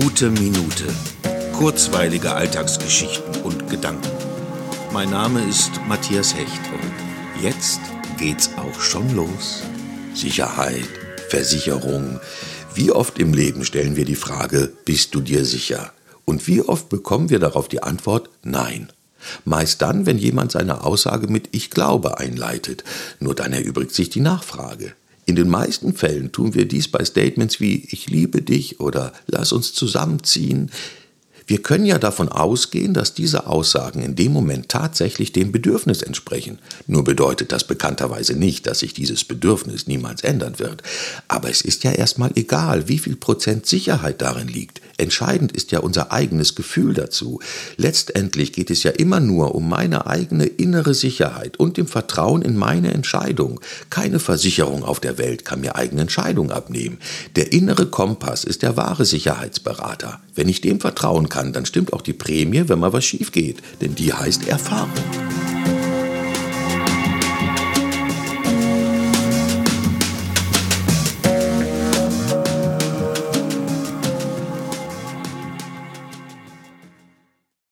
Gute Minute. Kurzweilige Alltagsgeschichten und Gedanken. Mein Name ist Matthias Hecht und jetzt geht's auch schon los. Sicherheit, Versicherung. Wie oft im Leben stellen wir die Frage, bist du dir sicher? Und wie oft bekommen wir darauf die Antwort Nein. Meist dann, wenn jemand seine Aussage mit Ich glaube einleitet, nur dann erübrigt sich die Nachfrage. In den meisten Fällen tun wir dies bei Statements wie Ich liebe dich oder Lass uns zusammenziehen. Wir können ja davon ausgehen, dass diese Aussagen in dem Moment tatsächlich dem Bedürfnis entsprechen. Nur bedeutet das bekannterweise nicht, dass sich dieses Bedürfnis niemals ändern wird. Aber es ist ja erstmal egal, wie viel Prozent Sicherheit darin liegt. Entscheidend ist ja unser eigenes Gefühl dazu. Letztendlich geht es ja immer nur um meine eigene innere Sicherheit und dem Vertrauen in meine Entscheidung. Keine Versicherung auf der Welt kann mir eigene Entscheidungen abnehmen. Der innere Kompass ist der wahre Sicherheitsberater. Wenn ich dem vertrauen kann, dann stimmt auch die Prämie, wenn mal was schief geht, denn die heißt Erfahrung.